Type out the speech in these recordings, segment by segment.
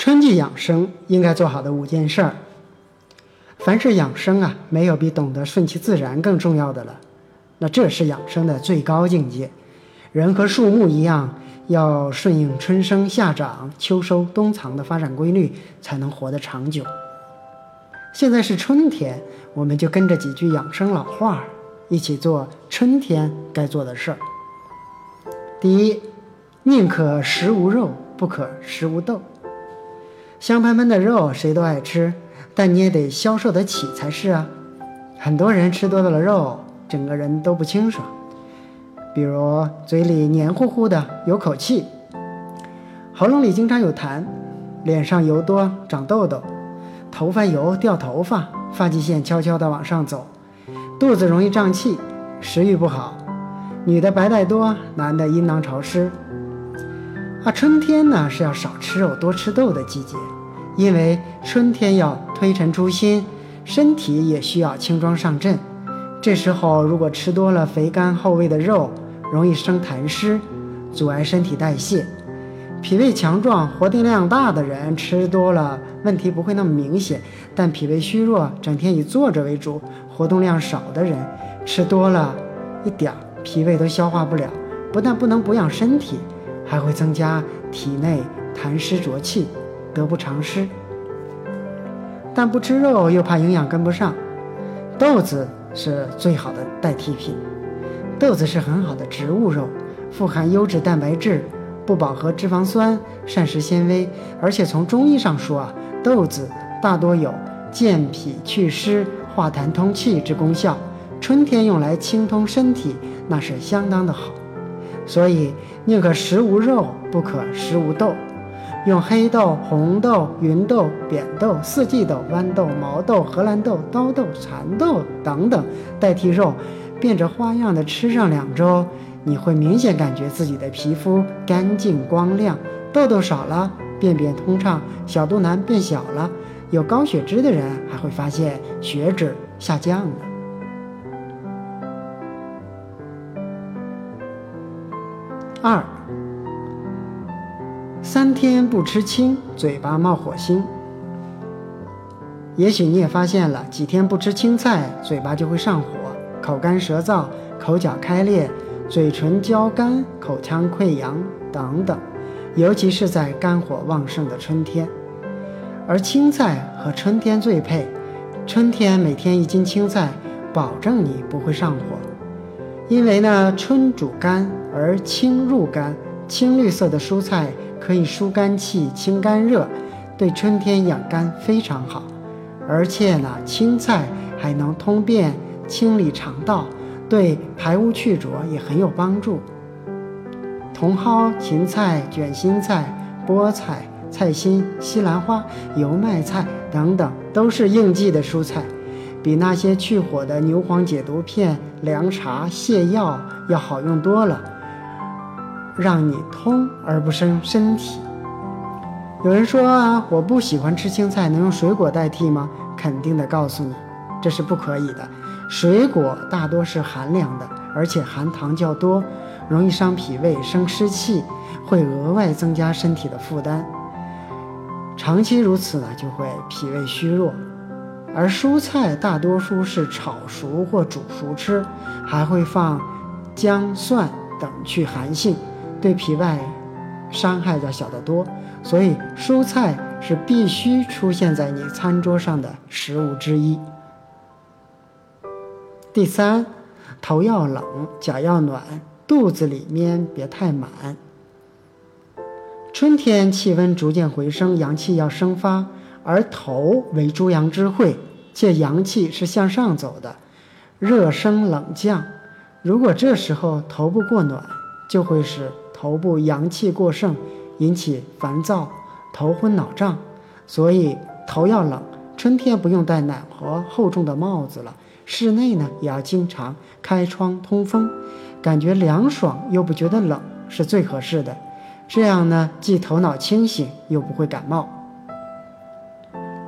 春季养生应该做好的五件事儿。凡是养生啊，没有比懂得顺其自然更重要的了。那这是养生的最高境界。人和树木一样，要顺应春生夏长、秋收冬藏的发展规律，才能活得长久。现在是春天，我们就跟着几句养生老话，一起做春天该做的事儿。第一，宁可食无肉，不可食无豆。香喷喷的肉谁都爱吃，但你也得消受得起才是啊。很多人吃多了肉，整个人都不清爽，比如嘴里黏糊糊的，有口气；喉咙里经常有痰；脸上油多，长痘痘；头发油，掉头发，发际线悄悄地往上走；肚子容易胀气，食欲不好；女的白带多，男的阴囊潮湿。啊，春天呢是要少吃肉多吃豆的季节，因为春天要推陈出新，身体也需要轻装上阵。这时候如果吃多了肥甘厚味的肉，容易生痰湿，阻碍身体代谢。脾胃强壮、活动量大的人吃多了问题不会那么明显，但脾胃虚弱、整天以坐着为主、活动量少的人吃多了一点儿，脾胃都消化不了，不但不能补养身体。还会增加体内痰湿浊气，得不偿失。但不吃肉又怕营养跟不上，豆子是最好的代替品。豆子是很好的植物肉，富含优质蛋白质、不饱和脂肪酸、膳食纤维，而且从中医上说啊，豆子大多有健脾祛湿、化痰通气之功效。春天用来清通身体，那是相当的好。所以，宁可食无肉，不可食无豆。用黑豆、红豆、芸豆、扁豆、四季豆、豌豆、毛豆、荷兰豆、刀豆、蚕豆等等代替肉，变着花样的吃上两周，你会明显感觉自己的皮肤干净光亮，痘痘少了，便便通畅，小肚腩变小了。有高血脂的人还会发现血脂下降了。二，三天不吃青，嘴巴冒火星。也许你也发现了，几天不吃青菜，嘴巴就会上火，口干舌燥，口角开裂，嘴唇焦干，口腔溃疡等等。尤其是在肝火旺盛的春天，而青菜和春天最配。春天每天一斤青菜，保证你不会上火。因为呢，春主肝，而青入肝，青绿色的蔬菜可以疏肝气、清肝热，对春天养肝非常好。而且呢，青菜还能通便、清理肠道，对排污去浊也很有帮助。茼蒿、芹菜、卷心菜、菠菜、菜心、西兰花、油麦菜等等，都是应季的蔬菜。比那些去火的牛黄解毒片、凉茶、泻药要好用多了，让你通而不生身体。有人说啊，我不喜欢吃青菜，能用水果代替吗？肯定的告诉你，这是不可以的。水果大多是寒凉的，而且含糖较多，容易伤脾胃、生湿气，会额外增加身体的负担。长期如此呢，就会脾胃虚弱。而蔬菜大多数是炒熟或煮熟吃，还会放姜、蒜等去寒性，对脾胃伤害要小得多。所以蔬菜是必须出现在你餐桌上的食物之一。第三，头要冷，脚要暖，肚子里面别太满。春天气温逐渐回升，阳气要生发。而头为诸阳之会，且阳气是向上走的，热升冷降。如果这时候头部过暖，就会使头部阳气过盛，引起烦躁、头昏脑胀。所以头要冷，春天不用戴暖和厚重的帽子了。室内呢，也要经常开窗通风，感觉凉爽又不觉得冷，是最合适的。这样呢，既头脑清醒，又不会感冒。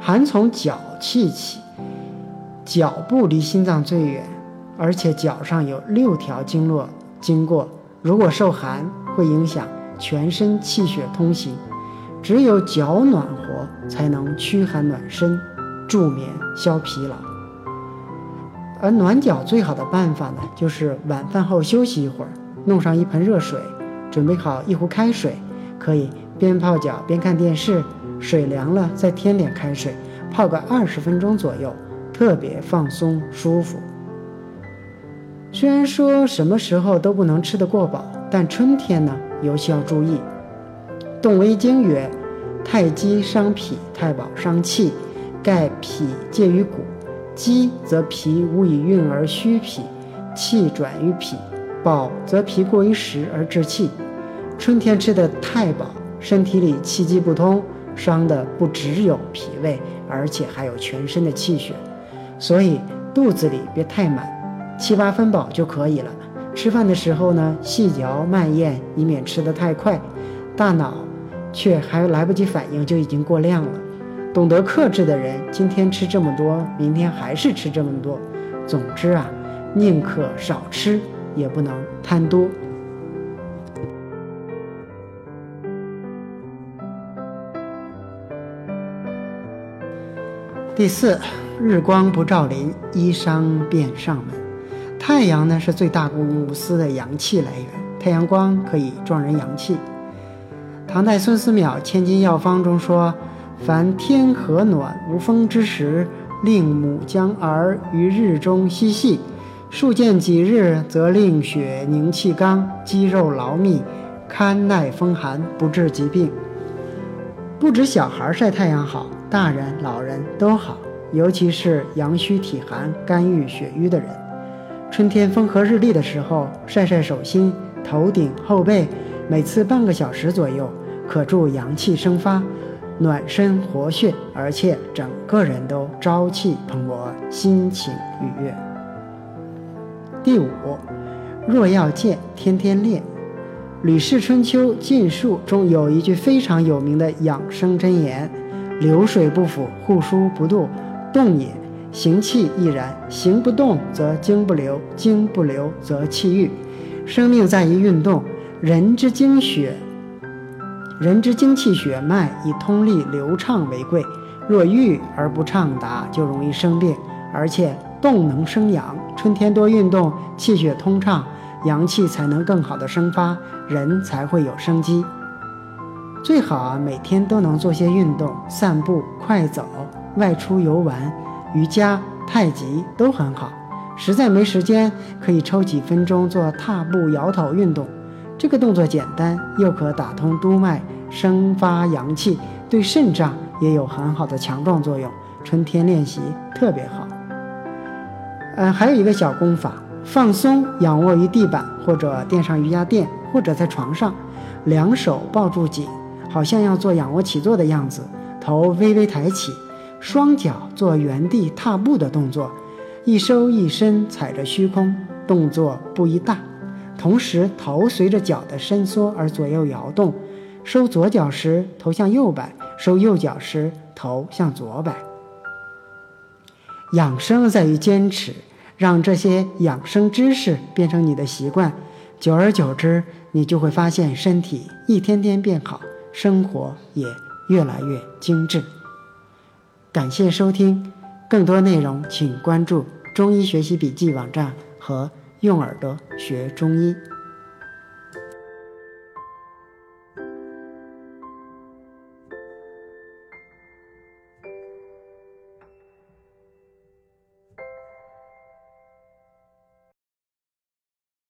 寒从脚气起，脚部离心脏最远，而且脚上有六条经络经过。如果受寒，会影响全身气血通行。只有脚暖和，才能驱寒暖身、助眠消疲劳。而暖脚最好的办法呢，就是晚饭后休息一会儿，弄上一盆热水，准备好一壶开水，可以边泡脚边看电视。水凉了再添点开水，泡个二十分钟左右，特别放松舒服。虽然说什么时候都不能吃得过饱，但春天呢尤其要注意。《动微经》曰：“太极伤脾，太保伤气。盖脾介于骨，积则脾无以运而虚脾，气转于脾；饱则脾过于食而滞气。春天吃的太饱，身体里气机不通，伤的不只有脾胃，而且还有全身的气血。所以肚子里别太满，七八分饱就可以了。吃饭的时候呢，细嚼慢咽，以免吃得太快，大脑。”却还来不及反应，就已经过量了。懂得克制的人，今天吃这么多，明天还是吃这么多。总之啊，宁可少吃，也不能贪多。第四，日光不照临，衣裳便上门。太阳呢，是最大公无私的阳气来源，太阳光可以壮人阳气。唐代孙思邈《千金药方》中说：“凡天和暖无风之时，令母将儿于日中嬉戏，数见几日，则令血凝气刚，肌肉劳密，堪耐风寒，不治疾病。”不止小孩晒太阳好，大人老人都好，尤其是阳虚体寒、肝郁血瘀的人。春天风和日丽的时候，晒晒手心、头顶、后背，每次半个小时左右。可助阳气生发，暖身活血，而且整个人都朝气蓬勃，心情愉悦。第五，若要健，天天练。《吕氏春秋·晋述》中有一句非常有名的养生箴言：“流水不腐，户枢不蠹，动也；行气亦然，行不动则精不流，精不流则气郁。生命在于运动，人之精血。”人之精气血脉以通利流畅为贵，若郁而不畅达，就容易生病。而且动能生阳，春天多运动，气血通畅，阳气才能更好的生发，人才会有生机。最好啊，每天都能做些运动，散步、快走、外出游玩、瑜伽、太极都很好。实在没时间，可以抽几分钟做踏步摇头运动。这个动作简单，又可打通督脉，生发阳气，对肾脏也有很好的强壮作用。春天练习特别好。嗯，还有一个小功法：放松，仰卧于地板或者垫上瑜伽垫，或者在床上，两手抱住颈，好像要做仰卧起坐的样子，头微微抬起，双脚做原地踏步的动作，一收一伸，踩着虚空，动作不宜大。同时，头随着脚的伸缩而左右摇动。收左脚时，头向右摆；收右脚时，头向左摆。养生在于坚持，让这些养生知识变成你的习惯。久而久之，你就会发现身体一天天变好，生活也越来越精致。感谢收听，更多内容请关注中医学习笔记网站和。用耳朵学中医。